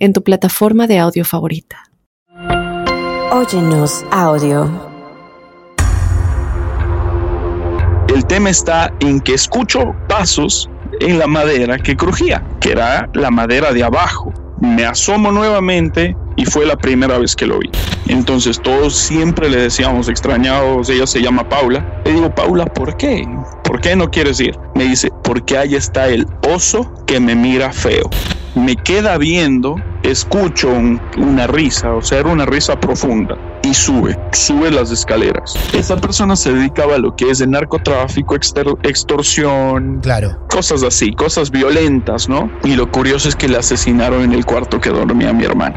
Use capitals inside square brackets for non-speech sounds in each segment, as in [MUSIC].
en tu plataforma de audio favorita. Óyenos audio. El tema está en que escucho pasos en la madera que crujía, que era la madera de abajo. Me asomo nuevamente y fue la primera vez que lo vi. Entonces todos siempre le decíamos extrañados, ella se llama Paula. Le digo, Paula, ¿por qué? ¿Por qué no quieres ir? Me dice, porque ahí está el oso que me mira feo. Me queda viendo, escucho una risa, o sea, era una risa profunda y sube, sube las escaleras. Esa persona se dedicaba a lo que es el narcotráfico, extorsión, claro. cosas así, cosas violentas, ¿no? Y lo curioso es que le asesinaron en el cuarto que dormía mi hermano.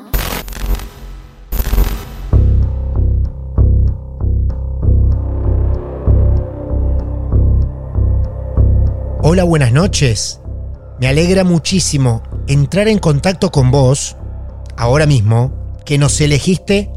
Hola, buenas noches. Me alegra muchísimo entrar en contacto con vos, ahora mismo, que nos elegiste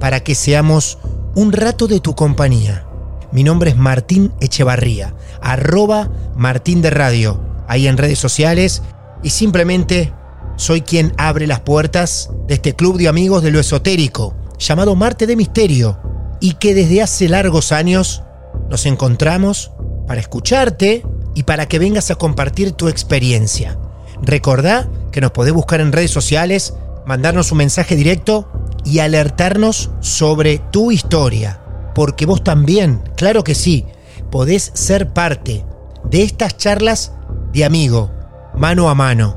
para que seamos un rato de tu compañía. Mi nombre es Martín Echevarría, arroba Martín de Radio, ahí en redes sociales, y simplemente soy quien abre las puertas de este club de amigos de lo esotérico, llamado Marte de Misterio, y que desde hace largos años nos encontramos para escucharte, y para que vengas a compartir tu experiencia. Recordá que nos podés buscar en redes sociales, mandarnos un mensaje directo y alertarnos sobre tu historia. Porque vos también, claro que sí, podés ser parte de estas charlas de amigo, mano a mano.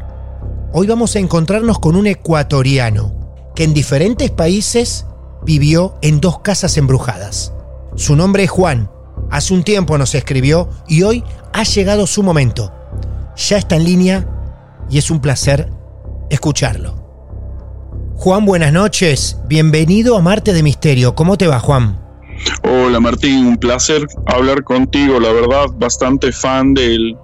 Hoy vamos a encontrarnos con un ecuatoriano que en diferentes países vivió en dos casas embrujadas. Su nombre es Juan hace un tiempo nos escribió y hoy ha llegado su momento. Ya está en línea y es un placer escucharlo. Juan, buenas noches. Bienvenido a Marte de Misterio. ¿Cómo te va, Juan? Hola, Martín. Un placer hablar contigo. La verdad, bastante fan del,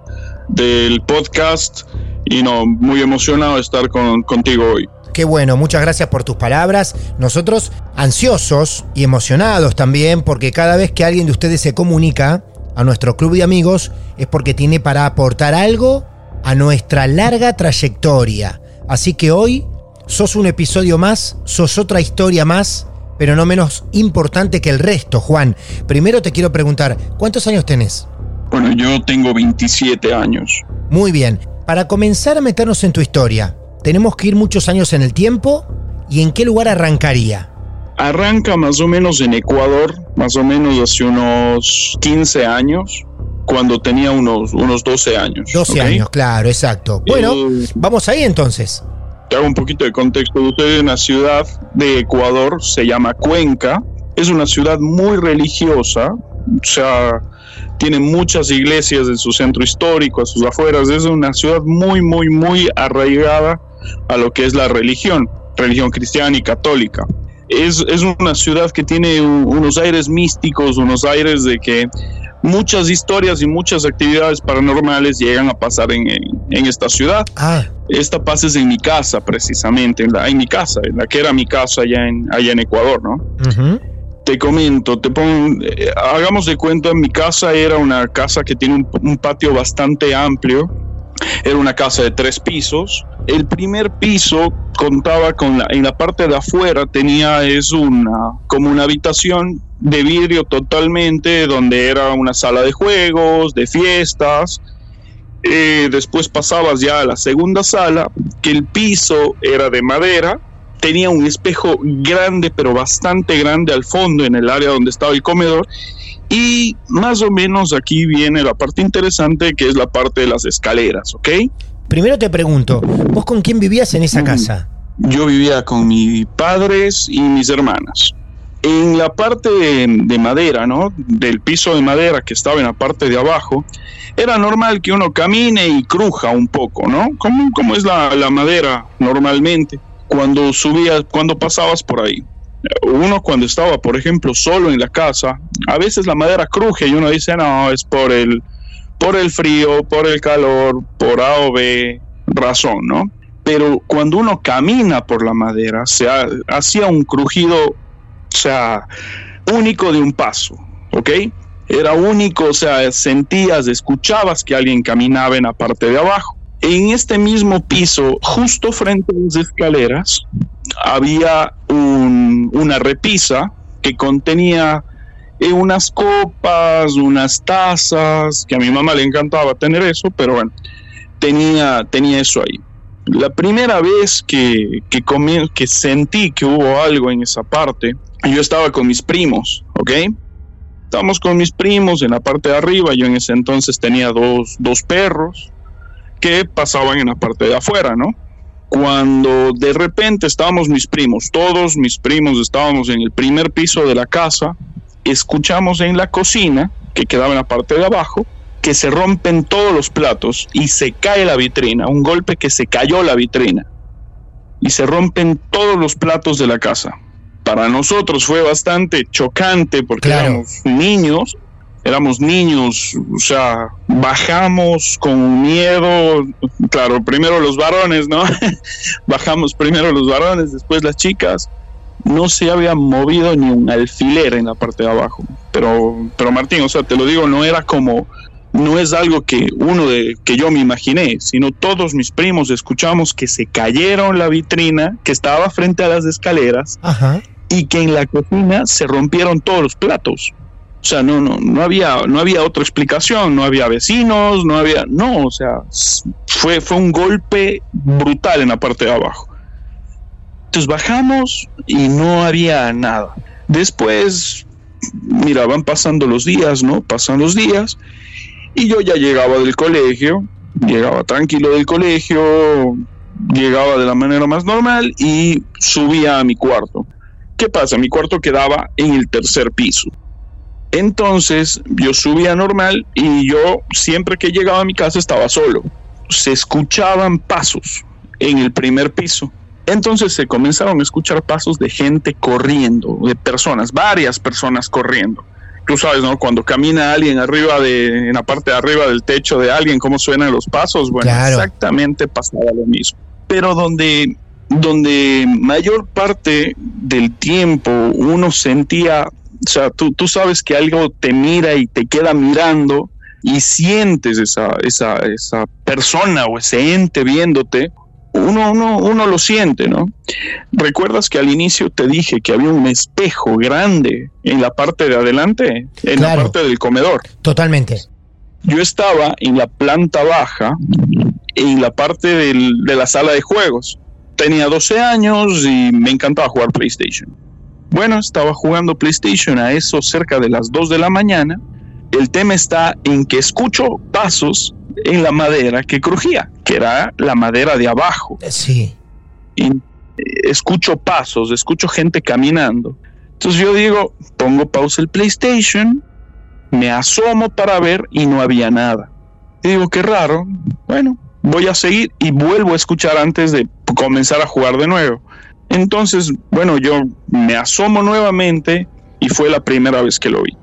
del podcast y no, muy emocionado de estar con, contigo hoy. Qué bueno, muchas gracias por tus palabras. Nosotros ansiosos y emocionados también porque cada vez que alguien de ustedes se comunica a nuestro club de amigos es porque tiene para aportar algo a nuestra larga trayectoria. Así que hoy sos un episodio más, sos otra historia más, pero no menos importante que el resto, Juan. Primero te quiero preguntar, ¿cuántos años tenés? Bueno, yo tengo 27 años. Muy bien. Para comenzar a meternos en tu historia, tenemos que ir muchos años en el tiempo y en qué lugar arrancaría. Arranca más o menos en Ecuador, más o menos hace unos 15 años, cuando tenía unos, unos 12 años. 12 años, claro, exacto. Bueno, vamos ahí entonces. Te hago un poquito de contexto. Usted en una ciudad de Ecuador, se llama Cuenca. Es una ciudad muy religiosa, o sea, tiene muchas iglesias en su centro histórico, a sus afueras. Es una ciudad muy, muy, muy arraigada a lo que es la religión, religión cristiana y católica. Es, es una ciudad que tiene unos aires místicos, unos aires de que muchas historias y muchas actividades paranormales llegan a pasar en, en, esta ciudad. Ah. Esta pasa es en mi casa, precisamente, en, la, en mi casa, en la que era mi casa allá en, allá en Ecuador, ¿no? Te comento, te pongo, eh, hagamos de cuenta, mi casa era una casa que tiene un, un patio bastante amplio, era una casa de tres pisos. El primer piso contaba con la, en la parte de afuera tenía es una como una habitación de vidrio totalmente donde era una sala de juegos, de fiestas. Eh, después pasabas ya a la segunda sala, que el piso era de madera, tenía un espejo grande, pero bastante grande al fondo en el área donde estaba el comedor. Y más o menos aquí viene la parte interesante, que es la parte de las escaleras, ¿ok? Primero te pregunto, ¿vos con quién vivías en esa casa? Yo vivía con mis padres y mis hermanas. En la parte de, madera, ¿no? Del piso de madera que estaba en la parte de abajo, era normal que uno camine y cruja un poco, ¿no? Como, como es la, la madera normalmente cuando subías, cuando pasabas por ahí. Uno cuando estaba, por ejemplo, solo en la casa, a veces la madera cruje y uno dice, no, es por el, por el frío, por el calor, por A o B razón, ¿no? Pero cuando uno camina por la madera, se hacía un crujido, o sea, único de un paso, ¿ok? Era único, o sea, sentías, escuchabas que alguien caminaba en la parte de abajo. En este mismo piso, justo frente a las escaleras, había una repisa que contenía eh, unas copas, unas tazas, que a mi mamá le encantaba tener eso, pero bueno, tenía, tenía eso ahí. La primera vez que, que, que sentí que hubo algo en esa parte, yo estaba con mis primos, ¿ok? Estábamos con mis primos en la parte de arriba, yo en ese entonces tenía dos, dos perros que pasaban en la parte de afuera, ¿no? Cuando de repente estábamos mis primos, todos mis primos estábamos en el primer piso de la casa, escuchamos en la cocina, que quedaba en la parte de abajo, que se rompen todos los platos y se cae la vitrina, un golpe que se cayó la vitrina y se rompen todos los platos de la casa. Para nosotros fue bastante chocante porque éramos niños, éramos niños, o sea, bajamos con miedo, claro, primero los varones, ¿no? [LAUGHS] bajamos primero los varones, después las chicas, no se había movido ni un alfiler en la parte de abajo. Pero, pero Martín, o sea, te lo digo, no era como, no es algo que uno de que yo me imaginé, sino todos mis primos escuchamos que se cayeron la vitrina que estaba frente a las escaleras y que en la cocina se rompieron todos los platos. O sea, no, no, no había, no había otra explicación, no había vecinos, no había, no, o sea, fue, fue un golpe brutal en la parte de abajo. Entonces bajamos y no había nada. Después, mira, van pasando los días, ¿no? Pasan los días y yo ya llegaba del colegio, llegaba tranquilo del colegio, llegaba de la manera más normal y subía a mi cuarto. ¿Qué pasa? Mi cuarto quedaba en el tercer piso. Entonces yo subía normal y yo siempre que llegaba a mi casa estaba solo. Se escuchaban pasos en el primer piso entonces se comenzaron a escuchar pasos de gente corriendo, de personas, varias personas corriendo. Tú sabes, ¿no? Cuando camina alguien arriba de, en la parte de arriba del techo de alguien, cómo suenan los pasos. Bueno, exactamente pasaba lo mismo. Pero donde, donde mayor parte del tiempo uno sentía, o sea, tú, tú sabes que algo te mira y te queda mirando y sientes esa, esa, esa persona o ese ente viéndote, uno, uno, uno lo siente, ¿no? ¿Recuerdas que al inicio te dije que había un espejo grande en la parte de adelante, en la parte del comedor? Totalmente. Yo estaba en la planta baja, en la parte del, de la sala de juegos. Tenía 12 años y me encantaba jugar PlayStation. Bueno, estaba jugando PlayStation a eso cerca de las 2 de la mañana. El tema está en que escucho pasos en la madera que crujía, que era la madera de abajo. Sí. Y eh, escucho pasos, escucho gente caminando. Entonces yo digo, pongo pausa el PlayStation, Me asomo para ver y no había nada. Y digo, qué raro. Bueno, voy a seguir y vuelvo a escuchar antes de comenzar a jugar de nuevo. Entonces, bueno, yo me asomo nuevamente y fue la primera vez que lo vi.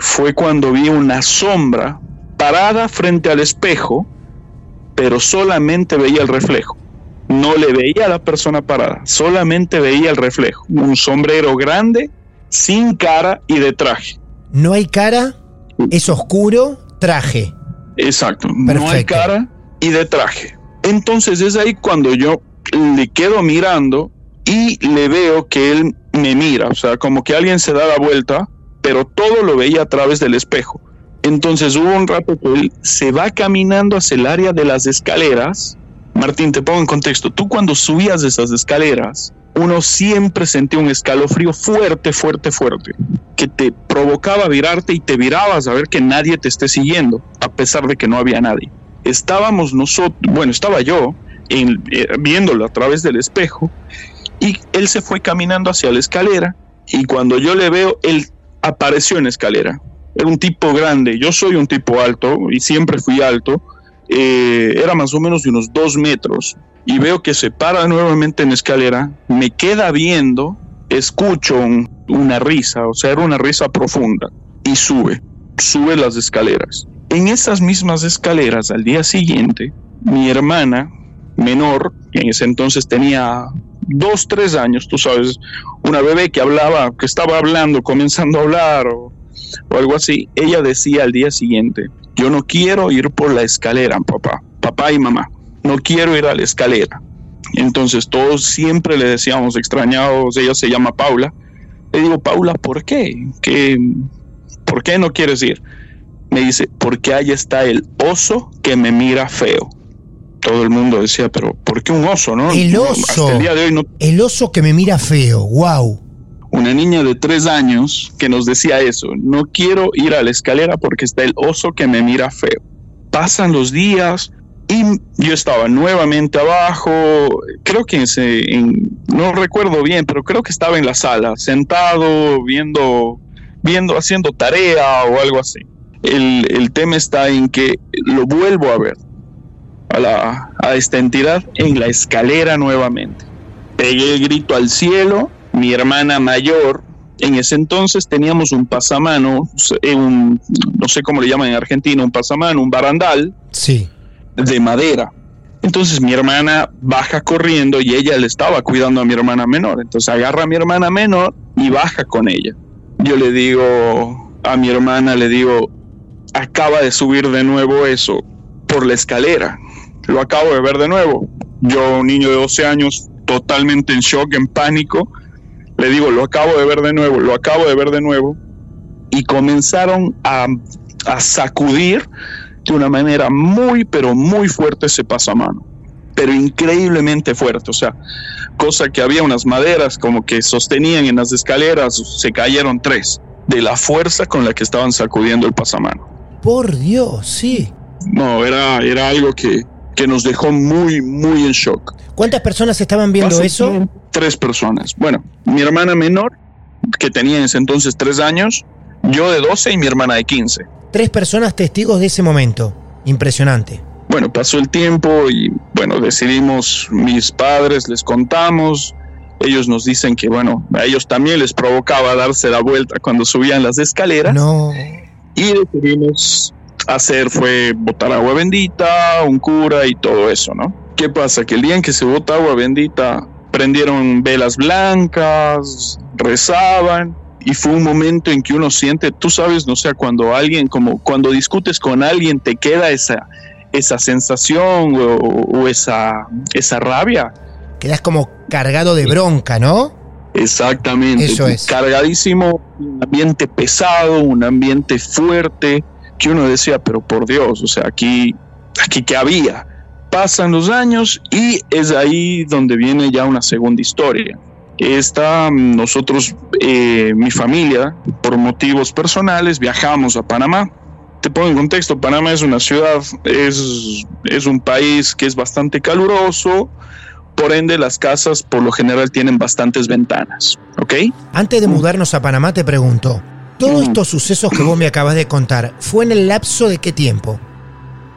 Fue cuando vi una sombra parada frente al espejo, pero solamente veía el reflejo. No le veía a la persona parada, solamente veía el reflejo. Un sombrero grande, sin cara y de traje. No hay cara, es oscuro, traje. Exacto, no hay cara y de traje. Entonces es ahí cuando yo le quedo mirando y le veo que él me mira, o sea, como que alguien se da la vuelta, pero todo lo veía a través del espejo. Entonces hubo un rato que él se va caminando hacia el área de las escaleras. Martín, te pongo en contexto. Tú cuando subías esas escaleras, uno siempre sentía un escalofrío fuerte, fuerte, fuerte, que te provocaba virarte y te virabas a ver que nadie te esté siguiendo, a pesar de que no había nadie. Estábamos nosotros, bueno, estaba yo en, eh, viéndolo a través del espejo y él se fue caminando hacia la escalera y cuando yo le veo, él apareció en la escalera. Era un tipo grande, yo soy un tipo alto y siempre fui alto, eh, era más o menos de unos dos metros y veo que se para nuevamente en la escalera, me queda viendo, escucho una risa, o sea, era una risa profunda y sube, sube las escaleras. En esas mismas escaleras al día siguiente, mi hermana menor, que en ese entonces tenía dos, tres años, tú sabes, una bebé que hablaba, que estaba hablando, comenzando a hablar o, algo así, ella decía al día siguiente, yo no quiero ir por la escalera, papá, papá y mamá, no quiero ir a la escalera. Entonces todos siempre le decíamos extrañados, ella se llama Paula. Le digo, Paula, ¿por qué? ¿Qué ¿Por qué no quieres ir? Me dice, porque ahí está el oso que me mira feo todo el mundo decía, pero ¿por qué un oso, no? El oso. el día de hoy no. El oso que me mira feo, wow. Una niña de tres años que nos decía eso, no quiero ir a la escalera porque está el oso que me mira feo. Pasan los días y yo estaba nuevamente abajo, creo que en, no recuerdo bien, pero creo que estaba en la sala, sentado, viendo, viendo, haciendo tarea o algo así. El, el tema está en que lo vuelvo a ver a, esta entidad en la escalera nuevamente. Pegué el grito al cielo, mi hermana mayor, en ese entonces teníamos un pasamano, eh, un, no sé cómo le llaman en Argentina, un pasamano, un barandal sí. de madera. Entonces mi hermana baja corriendo y ella le estaba cuidando a mi hermana menor. Entonces agarra a mi hermana menor y baja con ella. Yo le digo a mi hermana, le digo, acaba de subir de nuevo eso por la escalera lo acabo de ver de nuevo. Yo, un niño de 12 años, totalmente en shock, en pánico, le digo, lo acabo de ver de nuevo, lo acabo de ver de nuevo. Y comenzaron a, a sacudir de una manera muy, pero muy fuerte ese pasamano. Pero increíblemente fuerte. O sea, cosa que había unas maderas como que sostenían en las escaleras, se cayeron tres, de la fuerza con la que estaban sacudiendo el pasamano. Por Dios, sí. No, era, era algo que, que nos dejó muy, muy en shock. ¿Cuántas personas estaban viendo eso? Tres personas. Bueno, mi hermana menor, que tenía en ese entonces tres años, yo de 12 y mi hermana de 15. Tres personas testigos de ese momento. Impresionante. Bueno, pasó el tiempo y bueno, decidimos, mis padres les contamos, ellos nos dicen que bueno, a ellos también les provocaba darse la vuelta cuando subían las escaleras. No. Y decidimos hacer fue botar agua bendita, un cura y todo eso, ¿no? ¿Qué pasa? Que el día en que se bota agua bendita, prendieron velas blancas, rezaban, y fue un momento en que uno siente, tú sabes, no sé, cuando alguien, como cuando discutes con alguien, te queda esa, esa sensación o, esa, esa rabia. Quedas como cargado de bronca, ¿no? Exactamente. Eso es. Cargadísimo, un ambiente pesado, un ambiente fuerte que uno decía, pero por Dios, o sea, aquí, aquí que había. Pasan los años y es ahí donde viene ya una segunda historia. Esta, nosotros, eh, mi familia, por motivos personales, viajamos a Panamá. Te pongo en contexto, Panamá es una ciudad, es, es un país que es bastante caluroso, por ende las casas por lo general tienen bastantes ventanas, ¿ok? Antes de mudarnos a Panamá te pregunto, Todos estos sucesos que vos me acabas de contar, ¿fue en el lapso de qué tiempo?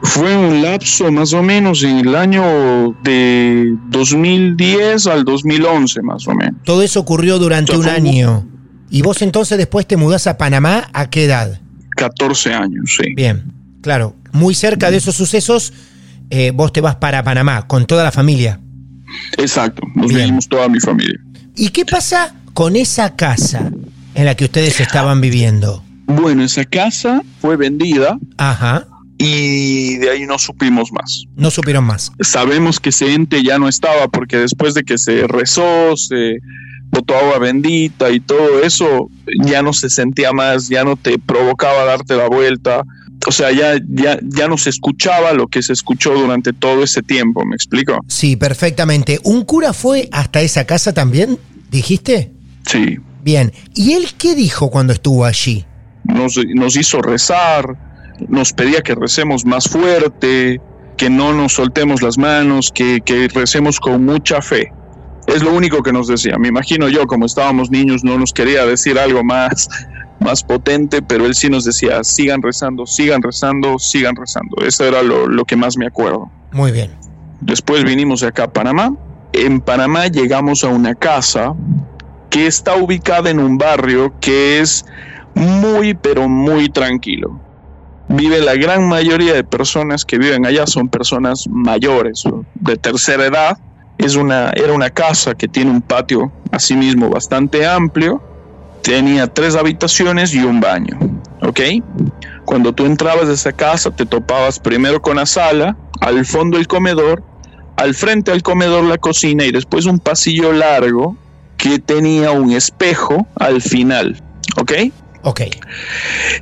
Fue un lapso más o menos en el año de 2010 al 2011 más o menos. Todo eso ocurrió durante un año. ¿Y vos entonces después te mudás a Panamá a qué edad? 14 años, sí. Bien, claro. Muy cerca de esos sucesos, eh, vos te vas para Panamá con toda la familia. Exacto, nos vinimos toda mi familia. ¿Y qué pasa con esa casa en la que ustedes estaban viviendo? Bueno, esa casa fue vendida. Ajá y de ahí no supimos más. No supieron más. Sabemos que ese ente ya no estaba porque después de que se rezó, se botó agua bendita y todo eso, ya no se sentía más, ya no te provocaba darte la vuelta. O sea, ya, ya, ya no se escuchaba lo que se escuchó durante todo ese tiempo, ¿me explico? Sí, perfectamente. ¿Un cura fue hasta esa casa también? ¿Dijiste? Sí. Bien. ¿Y él qué dijo cuando estuvo allí? Nos, nos hizo rezar, nos pedía que recemos más fuerte, que no nos soltemos las manos, que, que recemos con mucha fe. Es lo único que nos decía. Me imagino yo, como estábamos niños, no nos quería decir algo más, [LAUGHS] más potente, pero él sí nos decía, sigan rezando, sigan rezando, sigan rezando. Eso era lo, lo que más me acuerdo. Muy bien. Después vinimos acá a Panamá. En Panamá llegamos a una casa que está ubicada en un barrio que es muy, pero muy tranquilo vive la gran mayoría de personas que viven allá son personas mayores de tercera edad. Es una, era una casa que tiene un patio asimismo bastante amplio. Tenía tres habitaciones y un baño. ¿Ok? Cuando tú entrabas de esa casa te topabas primero con la sala, al fondo el comedor, al frente al comedor la cocina y después un pasillo largo que tenía un espejo al final. ¿Ok? Ok.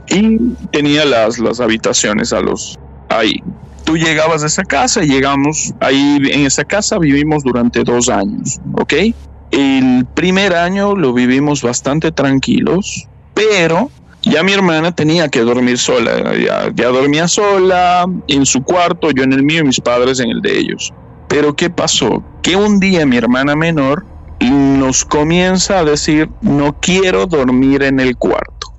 Y tenía las, las habitaciones a los ahí. Tú llegabas a esa casa y llegamos ahí en esa casa vivimos durante dos años, ¿ok? El primer año lo vivimos bastante tranquilos, pero ya mi hermana tenía que dormir sola, ya, ya dormía sola en su cuarto, yo en el mío y mis padres en el de ellos. Pero ¿qué pasó? Que un día mi hermana menor nos comienza a decir, no quiero dormir en el cuarto.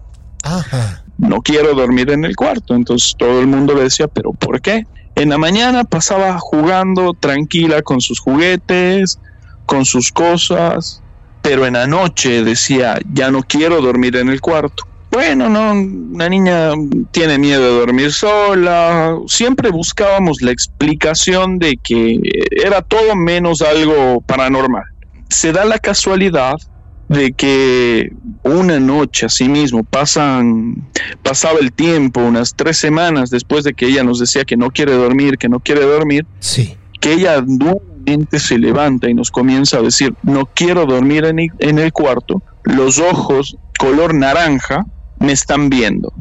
No quiero dormir en el cuarto. Entonces todo el mundo le decía, pero ¿por qué? En la mañana pasaba jugando tranquila con sus juguetes, con sus cosas, pero en la noche decía, ya no quiero dormir en el cuarto. Bueno, no, una niña tiene miedo de dormir sola. Siempre buscábamos la explicación de que era todo menos algo paranormal. Se da la casualidad de que una noche así mismo pasan, pasaba el tiempo, unas tres semanas después de que ella nos decía que no quiere dormir, que no quiere dormir, sí. que ella nuevamente se levanta y nos comienza a decir, no quiero dormir en el, en el cuarto, los ojos color naranja me están viendo.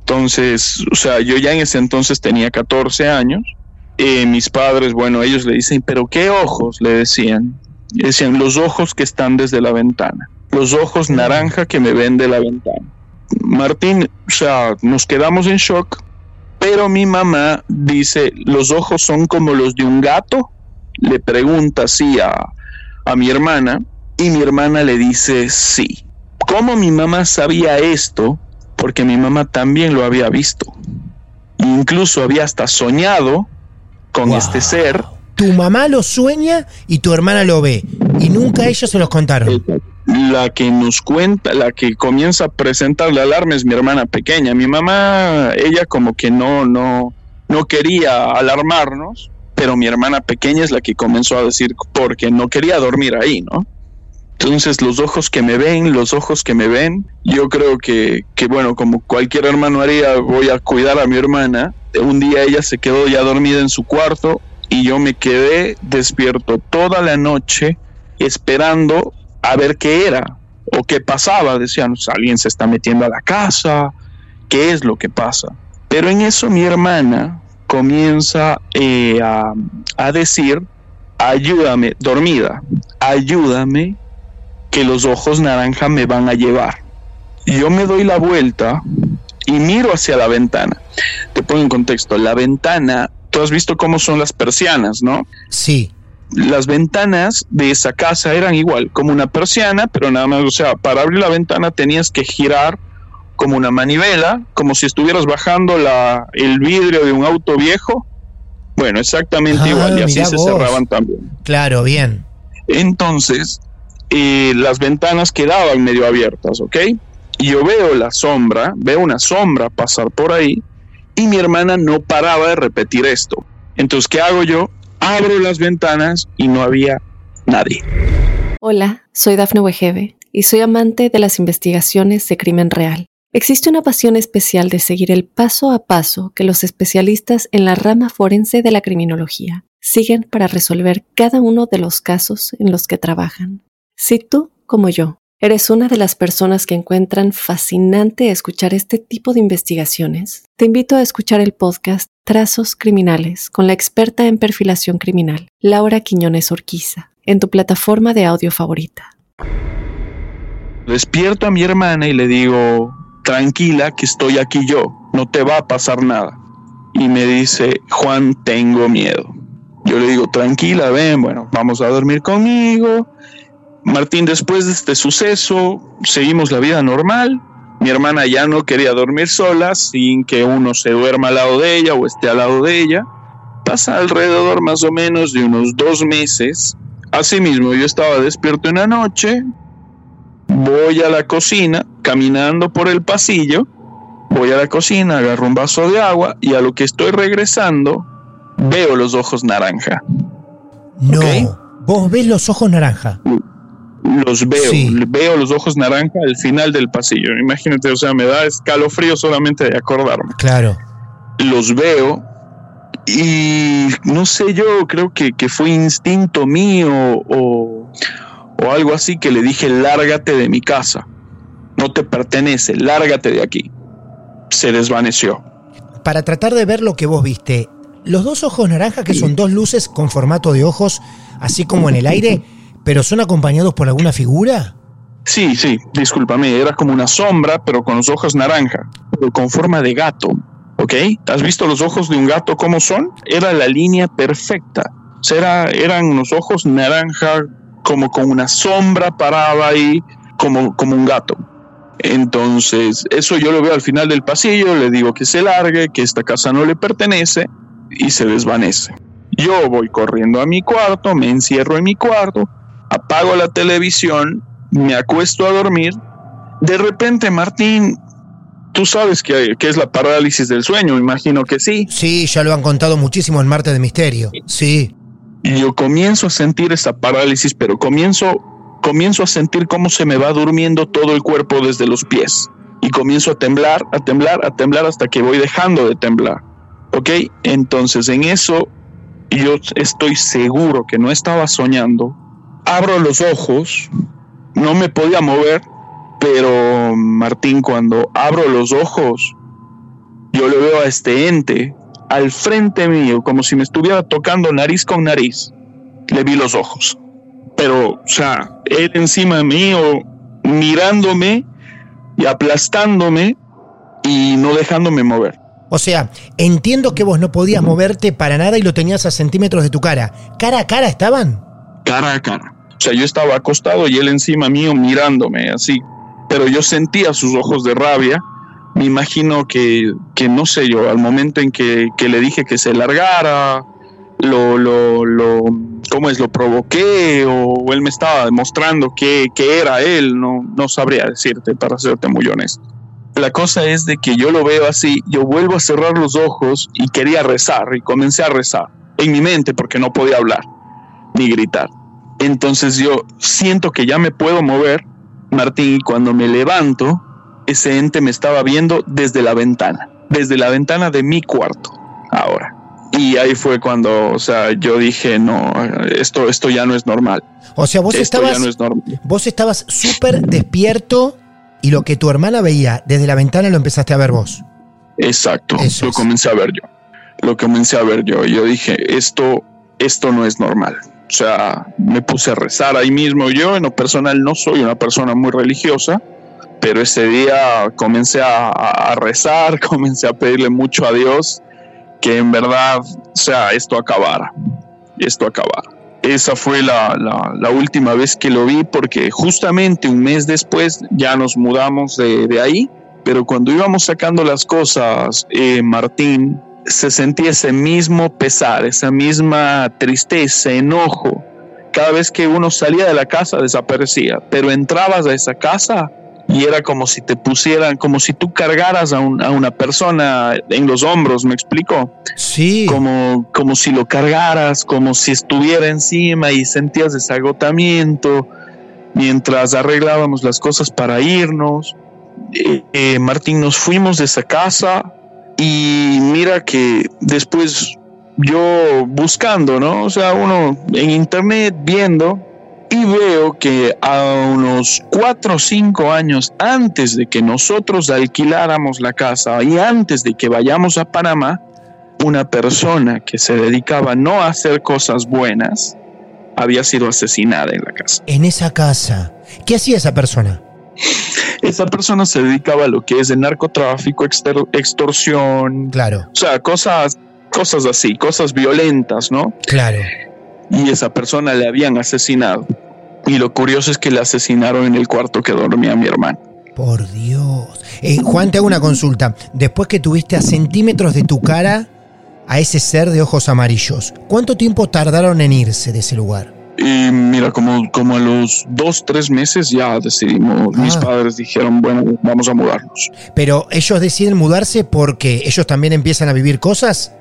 Entonces, o sea, yo ya en ese entonces tenía 14 años. Eh, mis padres, bueno, ellos le dicen, pero ¿qué ojos? Le decían decían los ojos que están desde la ventana, los ojos naranja que me ven de la ventana. Martín, o sea, nos quedamos en shock, pero mi mamá dice, los ojos son como los de un gato, le pregunta así a, a mi hermana y mi hermana le dice sí. ¿Cómo mi mamá sabía esto? Porque mi mamá también lo había visto. Incluso había hasta soñado con este ser tu mamá lo sueña y tu hermana lo ve. Y nunca ellos se los contaron. La que nos cuenta, la que comienza a presentar la alarma es mi hermana pequeña. Mi mamá, ella como que no, no, no quería alarmarnos, pero mi hermana pequeña es la que comenzó a decir porque no quería dormir ahí, ¿no? Entonces los ojos que me ven, los ojos que me ven, yo creo que, que bueno, como cualquier hermano haría, voy a cuidar a mi hermana. Un día ella se quedó ya dormida en su cuarto, y yo me quedé despierto toda la noche esperando a ver qué era o qué pasaba. Decían, alguien se está metiendo a la casa, ¿qué es lo que pasa? Pero en eso mi hermana comienza eh, a, a decir, ayúdame, dormida, ayúdame, que los ojos naranja me van a llevar. Y yo me doy la vuelta y miro hacia la ventana. Te pongo en contexto, la ventana tú has visto cómo son las persianas, ¿no? Sí. Las ventanas de esa casa eran igual, como una persiana, pero nada más, o sea, para abrir la ventana tenías que girar como una manivela, como si estuvieras bajando la, el vidrio de un auto viejo. Bueno, exactamente Ah, igual, y así se vos. cerraban también. Claro, bien. Entonces, eh, las ventanas quedaban medio abiertas, ¿ok? Y yo veo la sombra, veo una sombra pasar por ahí, y mi hermana no paraba de repetir esto. Entonces, ¿qué hago yo? Abro las ventanas y no había nadie. Hola, soy Dafne Wegebe y soy amante de las investigaciones de crimen real. Existe una pasión especial de seguir el paso a paso que los especialistas en la rama forense de la criminología siguen para resolver cada uno de los casos en los que trabajan. Si tú, como yo, eres una de las personas que encuentran fascinante escuchar este tipo de investigaciones, te invito a escuchar el podcast Trazos Criminales con la experta en perfilación criminal, Laura Quiñones Orquiza, en tu plataforma de audio favorita. Despierto a mi hermana y le digo, tranquila que estoy aquí yo, no te va a pasar nada. Y me dice, Juan, tengo miedo. Yo le digo, tranquila, ven, bueno, vamos a dormir conmigo. Martín, después de este suceso, seguimos la vida normal. Mi hermana ya no quería dormir sola sin que uno se duerma al lado de ella o esté al lado de ella. Pasa alrededor más o menos de unos dos meses. Asimismo, yo estaba despierto en la noche, voy a la cocina, caminando por el pasillo, voy a la cocina, agarro un vaso de agua y a lo que estoy regresando, veo los ojos naranja. No. Ok. Vos ves los ojos naranja. Los veo, Sí. veo los ojos naranja al final del pasillo. Imagínate, o sea, me da escalofrío solamente de acordarme. Claro. Los veo y no sé yo, creo que, que fue instinto mío o, o algo así que le dije, lárgate de mi casa. No te pertenece, lárgate de aquí. Se desvaneció. Para tratar de ver lo que vos viste, los dos ojos naranja, que son dos luces con formato de ojos, así como en el aire, pero son acompañados por alguna figura. Sí, sí, discúlpame, era como una sombra, pero con los ojos naranja, pero con forma de gato, ¿ok? ¿Has visto los ojos de un gato cómo son? Era la línea perfecta. O sea, era- eran los ojos naranja, como con una sombra parada ahí, como, como un gato. Entonces, eso yo lo veo al final del pasillo, le digo que se largue, que esta casa no le pertenece, y se desvanece. Yo voy corriendo a mi cuarto, me encierro en mi cuarto, apago la televisión, me acuesto a dormir. De repente, Martín, tú sabes que, que es la parálisis del sueño, imagino que sí. Sí, ya lo han contado muchísimo en Marte de Misterio. Sí. Y yo comienzo a sentir esa parálisis, pero comienzo, comienzo a sentir cómo se me va durmiendo todo el cuerpo desde los pies. Y comienzo a temblar, a temblar, a temblar hasta que voy dejando de temblar. ¿Ok? Entonces en eso yo estoy seguro que no estaba soñando. Abro los ojos, no me podía mover, pero Martín, cuando abro los ojos, yo le veo a este ente al frente mío, como si me estuviera tocando nariz con nariz. Le vi los ojos. Pero, o sea, él encima mío, mirándome y aplastándome y no dejándome mover. O sea, entiendo que vos no podías moverte para nada y lo tenías a centímetros de tu cara. ¿Cara a cara estaban? cara a cara. O sea, yo estaba acostado y él encima mío mirándome así, pero yo sentía sus ojos de rabia. Me imagino que, que no sé yo, al momento en que, que le dije que se largara, lo, lo, lo, ¿cómo es? Lo provoqué o él me estaba demostrando que, que era él, no, no sabría decirte, para serte muy honesto. La cosa es de que yo lo veo así, yo vuelvo a cerrar los ojos y quería rezar y comencé a rezar en mi mente porque no podía hablar ni gritar. Entonces yo siento que ya me puedo mover, Martín, y cuando me levanto, ese ente me estaba viendo desde la ventana, desde la ventana de mi cuarto, ahora. Y ahí fue cuando, o sea, yo dije, no, esto, esto ya no es normal. O sea, vos esto estabas, no es vos estabas súper despierto y lo que tu hermana veía desde la ventana lo empezaste a ver vos. Exacto, Eso lo es. comencé a ver yo. Lo comencé a ver yo. Y yo dije, esto, esto no es normal. O sea, me puse a rezar ahí mismo. Yo, en lo personal, no soy una persona muy religiosa, pero ese día comencé a, rezar, [LAUGHS] comencé a pedirle mucho a Dios que en verdad, o sea, esto acabara. Esto acabara. Esa fue la, la- la última vez que lo vi porque justamente un mes después ya nos mudamos de, de ahí pero cuando íbamos sacando las cosas, eh, Martín se sentía ese mismo pesar, esa misma tristeza, enojo. Cada vez que uno salía de la casa desaparecía, pero entrabas a esa casa y era como si te pusieran, como si tú cargaras a, un- a una persona en los hombros, ¿me explico? Sí. Como, como si lo cargaras, como si estuviera encima y sentías ese agotamiento mientras arreglábamos las cosas para irnos. Eh, eh, Martín, nos fuimos de esa casa y mira que después yo buscando, ¿no? O sea, uno en internet viendo y veo que a unos cuatro o cinco años antes de que nosotros alquiláramos la casa y antes de que vayamos a Panamá, una persona que se dedicaba no a hacer cosas buenas había sido asesinada en la casa. En esa casa. ¿Qué hacía esa persona? Esa persona se dedicaba a lo que es el narcotráfico, extorsión, Claro, o sea, cosas, cosas así, cosas violentas, ¿no? claro. y esa persona le habían asesinado. Y lo curioso es que le asesinaron en el cuarto que dormía mi hermano. Por Dios. Eh, Juan, te hago una consulta. Después que tuviste a centímetros de tu cara a ese ser de ojos amarillos, ¿cuánto tiempo tardaron en irse de ese lugar? Y mira, como, como a los dos, tres meses ya decidimos, mis Ah. padres dijeron, bueno, vamos a mudarnos. Pero ellos deciden mudarse porque ellos también empiezan a vivir cosas.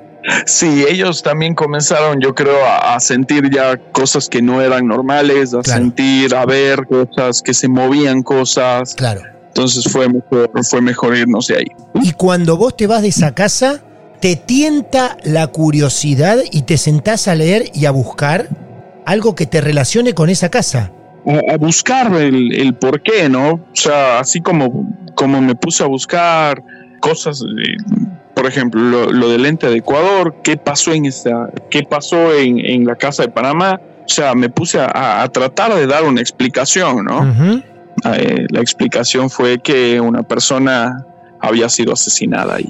Sí, ellos también comenzaron, yo creo, a, a sentir ya cosas que no eran normales, a Claro. sentir, a ver cosas, que se movían cosas. Claro. Entonces fue mejor, fue mejor irnos de ahí. Y cuando vos te vas de esa casa, te tienta la curiosidad y te sentás a leer y a buscar algo que te relacione con esa casa. a, a buscar el, el por qué, ¿no? O sea, así como, como me puse a buscar cosas, eh, por ejemplo, lo, lo del ente de Ecuador, qué pasó en esa, qué pasó en, en la casa de Panamá. O sea, me puse a, a tratar de dar una explicación, ¿no? Eh, la explicación fue que una persona había sido asesinada ahí.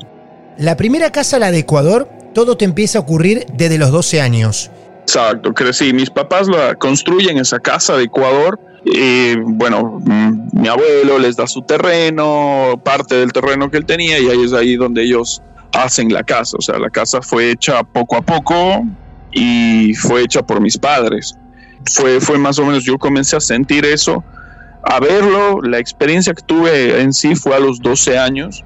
La primera casa, la de Ecuador, todo te empieza a ocurrir desde los 12 años. Exacto, crecí. Mis papás la construyen esa casa de Ecuador. Y bueno, mm, mi abuelo les da su terreno, parte del terreno que él tenía, y ahí es ahí donde ellos hacen la casa. O sea, la casa fue hecha poco a poco y fue hecha por mis padres. Fue, fue más o menos, yo comencé a sentir eso, a verlo. La experiencia que tuve en sí fue a los 12 años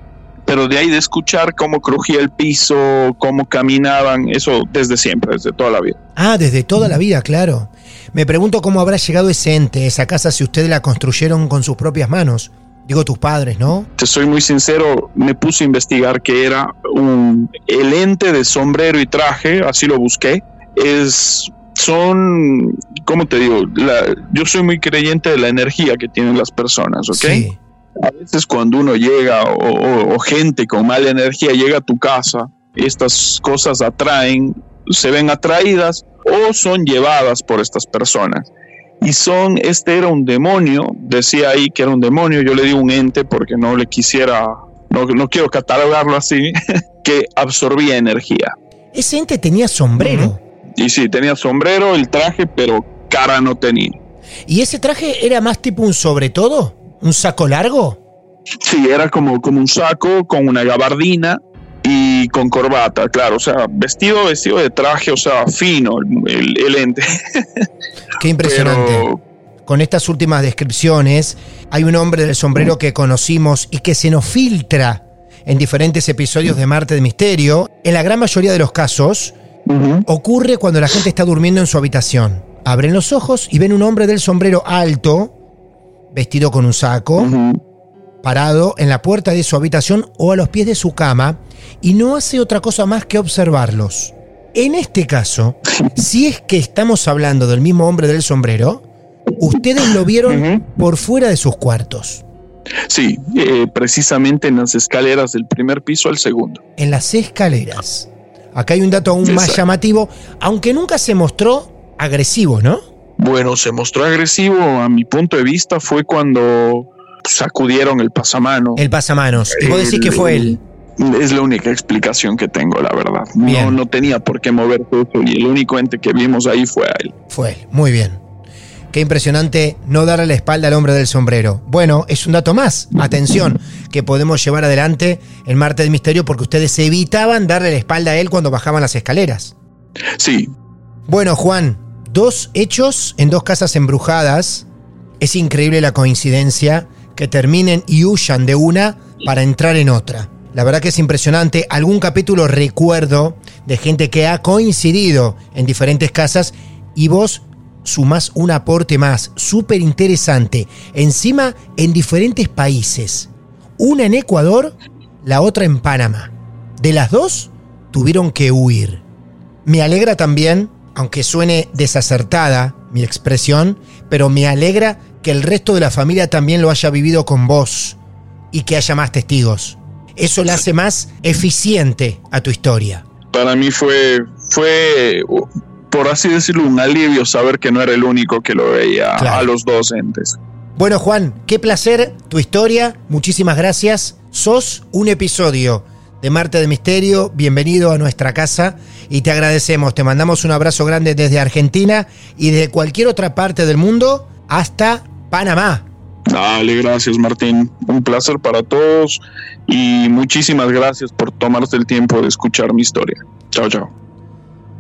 pero de ahí de escuchar cómo crujía el piso, cómo caminaban, eso desde siempre, desde toda la vida. Ah, desde toda la vida, claro. Me pregunto cómo habrá llegado ese ente, esa casa, si ustedes la construyeron con sus propias manos. Digo tus padres, ¿no? Te soy muy sincero, me puse a investigar que era un, el ente de sombrero y traje, así lo busqué. Es, son, ¿cómo te digo? La- yo soy muy creyente de la energía que tienen las personas, ¿ok? Sí. A veces cuando uno llega o, o- o gente con mala energía llega a tu casa, estas cosas atraen, se ven atraídas o son llevadas por estas personas. Y son, este era un demonio, decía ahí que era un demonio, yo le digo un ente porque no le quisiera, no, no quiero catalogarlo así, [LAUGHS] que absorbía energía. Ese ente tenía sombrero. Y sí, tenía sombrero, el traje, pero cara no tenía. ¿Y ese traje era más tipo un sobre todo? ¿Un saco largo? Sí, era como, como un saco con una gabardina y con corbata, claro, o sea, vestido, vestido de traje, o sea, fino el, ente. Qué impresionante. Pero Con estas últimas descripciones, hay un hombre del sombrero que conocimos y que se nos filtra en diferentes episodios de Marte de Misterio. En la gran mayoría de los casos, ocurre cuando la gente está durmiendo en su habitación. Abren los ojos y ven un hombre del sombrero alto, vestido con un saco, parado en la puerta de su habitación o a los pies de su cama y no hace otra cosa más que observarlos. En este caso, [LAUGHS] si es que estamos hablando del mismo hombre del sombrero, ustedes lo vieron por fuera de sus cuartos, Sí, eh, precisamente en las escaleras del primer piso al segundo. en las escaleras. Acá hay un dato aún más llamativo, aunque nunca se mostró agresivo, ¿no? Bueno, se mostró agresivo a mi punto de vista fue cuando sacudieron el pasamano. El pasamanos. Y vos decís que fue él. Es la única explicación que tengo, la verdad. No, Bien. no tenía por qué mover todo y el único ente que vimos ahí fue a él. Fue él. Muy bien. Qué impresionante no darle la espalda al hombre del sombrero. Bueno, es un dato más, atención, que podemos llevar adelante el martes de misterio porque ustedes evitaban darle la espalda a él cuando bajaban las escaleras. Sí. Bueno, Juan, dos hechos en dos casas embrujadas. Es increíble la coincidencia que terminen y huyan de una para entrar en otra. La verdad que es impresionante. Algún capítulo recuerdo de gente que ha coincidido en diferentes casas y vos sumás un aporte más, súper interesante. Encima en diferentes países. Una en Ecuador, la otra en Panamá. De las dos, tuvieron que huir. Me alegra también, aunque suene desacertada mi expresión, pero me alegra que el resto de la familia también lo haya vivido con vos y que haya más testigos. Eso la hace más eficiente a tu historia. Para mí fue, fue, por así decirlo, un alivio saber que no era el único que lo veía a los dos entes. Bueno, Juan, qué placer tu historia. Muchísimas gracias. Sos un episodio de Marte de Misterio. Bienvenido a nuestra casa y te agradecemos. Te mandamos un abrazo grande desde Argentina y desde cualquier otra parte del mundo hasta Panamá. Dale, gracias Martín. Un placer para todos y muchísimas gracias por tomarse el tiempo de escuchar mi historia. Chao, chao.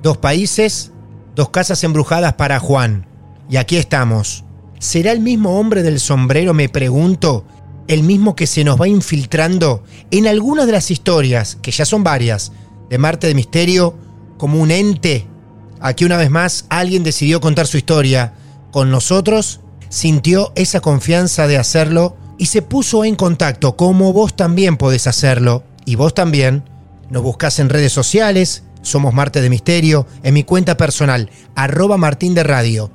Dos países, dos casas embrujadas para Juan. Y aquí estamos. ¿Será el mismo hombre del sombrero, me pregunto, el mismo que se nos va infiltrando en algunas de las historias, que ya son varias, de Marte de Misterio, como un ente? Aquí una vez más alguien decidió contar su historia con nosotros sintió esa confianza de hacerlo y se puso en contacto, como vos también podés hacerlo, y vos también. Nos buscás en redes sociales, somos Marte de Misterio, en mi cuenta personal, arroba Martín de Radio.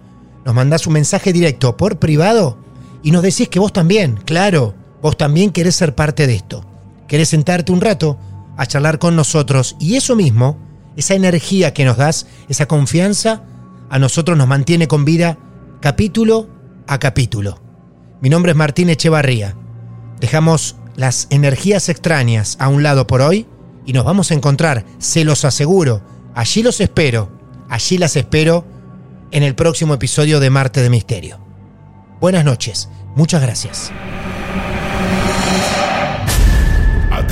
Nos mandás un mensaje directo por privado y nos decís que vos también, claro, vos también querés ser parte de esto. Querés sentarte un rato a charlar con nosotros y eso mismo, esa energía que nos das, esa confianza, a nosotros nos mantiene con vida capítulo a capítulo. Mi nombre es Martín Echevarría. Dejamos las energías extrañas a un lado por hoy y nos vamos a encontrar, se los aseguro. Allí los espero, allí las espero en el próximo episodio de Marte de Misterio. Buenas noches, muchas gracias.